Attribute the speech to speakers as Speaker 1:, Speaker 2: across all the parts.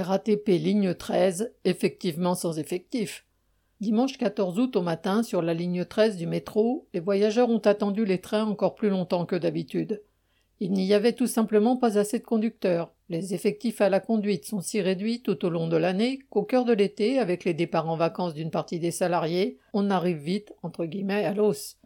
Speaker 1: RATP ligne 13, effectivement sans effectif. Dimanche 14 août au matin, sur la ligne 13 du métro, les voyageurs ont attendu les trains encore plus longtemps que d'habitude. Il n'y avait tout simplement pas assez de conducteurs. Les effectifs à la conduite sont si réduits tout au long de l'année qu'au cœur de l'été, avec les départs en vacances d'une partie des salariés, on arrive vite, entre guillemets, à l'os.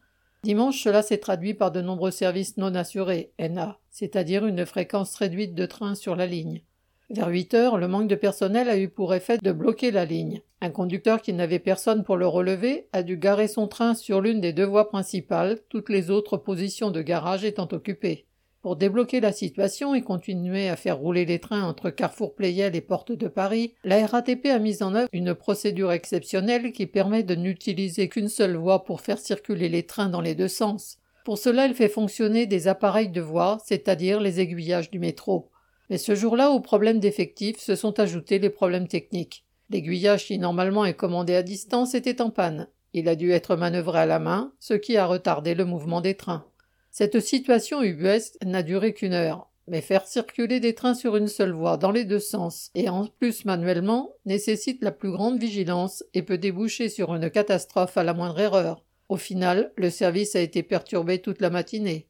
Speaker 1: Dimanche, cela s'est traduit par de nombreux services non assurés, NA, c'est-à-dire une fréquence réduite de trains sur la ligne. Vers 8 heures, le manque de personnel a eu pour effet de bloquer la ligne. Un conducteur qui n'avait personne pour le relever a dû garer son train sur l'une des deux voies principales, toutes les autres positions de garage étant occupées. Pour débloquer la situation et continuer à faire rouler les trains entre Carrefour Pleyel et Porte de Paris, la RATP a mis en œuvre une procédure exceptionnelle qui permet de n'utiliser qu'une seule voie pour faire circuler les trains dans les deux sens. Pour cela, elle fait fonctionner des appareils de voie, c'est-à-dire les aiguillages du métro. Mais ce jour-là, aux problèmes d'effectifs se sont ajoutés les problèmes techniques. L'aiguillage qui normalement est commandé à distance était en panne. Il a dû être manœuvré à la main, ce qui a retardé le mouvement des trains. Cette situation ubuesque n'a duré qu'une heure, mais faire circuler des trains sur une seule voie dans les deux sens et en plus manuellement nécessite la plus grande vigilance et peut déboucher sur une catastrophe à la moindre erreur. Au final, le service a été perturbé toute la matinée.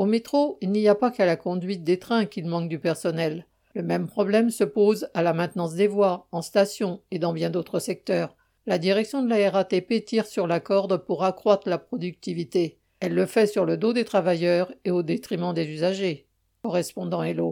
Speaker 1: Au métro, il n'y a pas qu'à la conduite des trains qu'il manque du personnel. Le même problème se pose à la maintenance des voies, en station et dans bien d'autres secteurs. La direction de la RATP tire sur la corde pour accroître la productivité. Elle le fait sur le dos des travailleurs et au détriment des usagers. Correspondant Hello.